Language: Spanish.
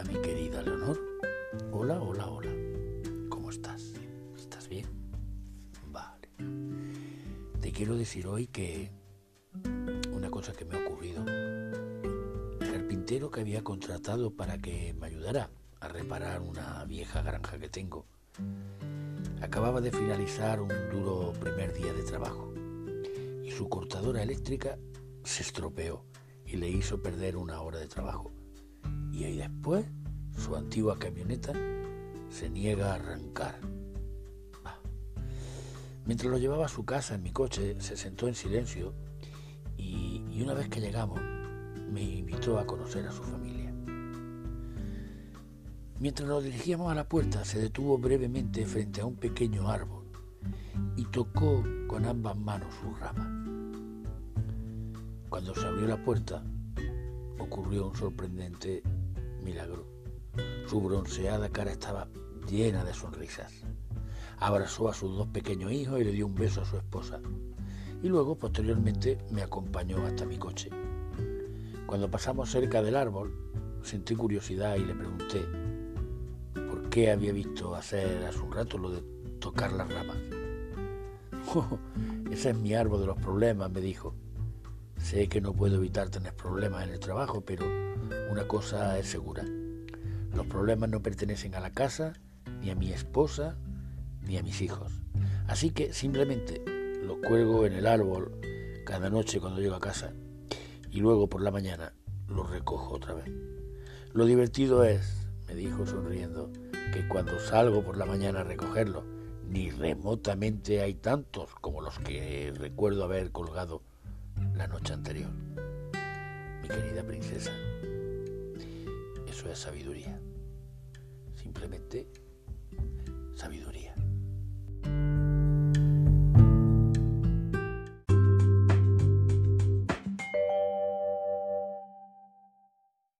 Hola mi querida Leonor. Hola, hola, hola. ¿Cómo estás? ¿Estás bien? Vale. Te quiero decir hoy que una cosa que me ha ocurrido. El carpintero que había contratado para que me ayudara a reparar una vieja granja que tengo acababa de finalizar un duro primer día de trabajo y su cortadora eléctrica se estropeó y le hizo perder una hora de trabajo y ahí después su antigua camioneta se niega a arrancar. Mientras lo llevaba a su casa en mi coche, se sentó en silencio y, y una vez que llegamos me invitó a conocer a su familia. Mientras nos dirigíamos a la puerta, se detuvo brevemente frente a un pequeño árbol y tocó con ambas manos su rama. Cuando se abrió la puerta, ocurrió un sorprendente milagro. Su bronceada cara estaba llena de sonrisas. Abrazó a sus dos pequeños hijos y le dio un beso a su esposa. Y luego, posteriormente, me acompañó hasta mi coche. Cuando pasamos cerca del árbol, sentí curiosidad y le pregunté por qué había visto hacer hace un rato lo de tocar las ramas. Oh, ese es mi árbol de los problemas, me dijo. Sé que no puedo evitar tener problemas en el trabajo, pero una cosa es segura. Los problemas no pertenecen a la casa, ni a mi esposa, ni a mis hijos. Así que simplemente los cuelgo en el árbol cada noche cuando llego a casa y luego por la mañana los recojo otra vez. Lo divertido es, me dijo sonriendo, que cuando salgo por la mañana a recogerlos, ni remotamente hay tantos como los que recuerdo haber colgado la noche anterior. Mi querida princesa, eso es sabiduría. Simplemente sabiduría.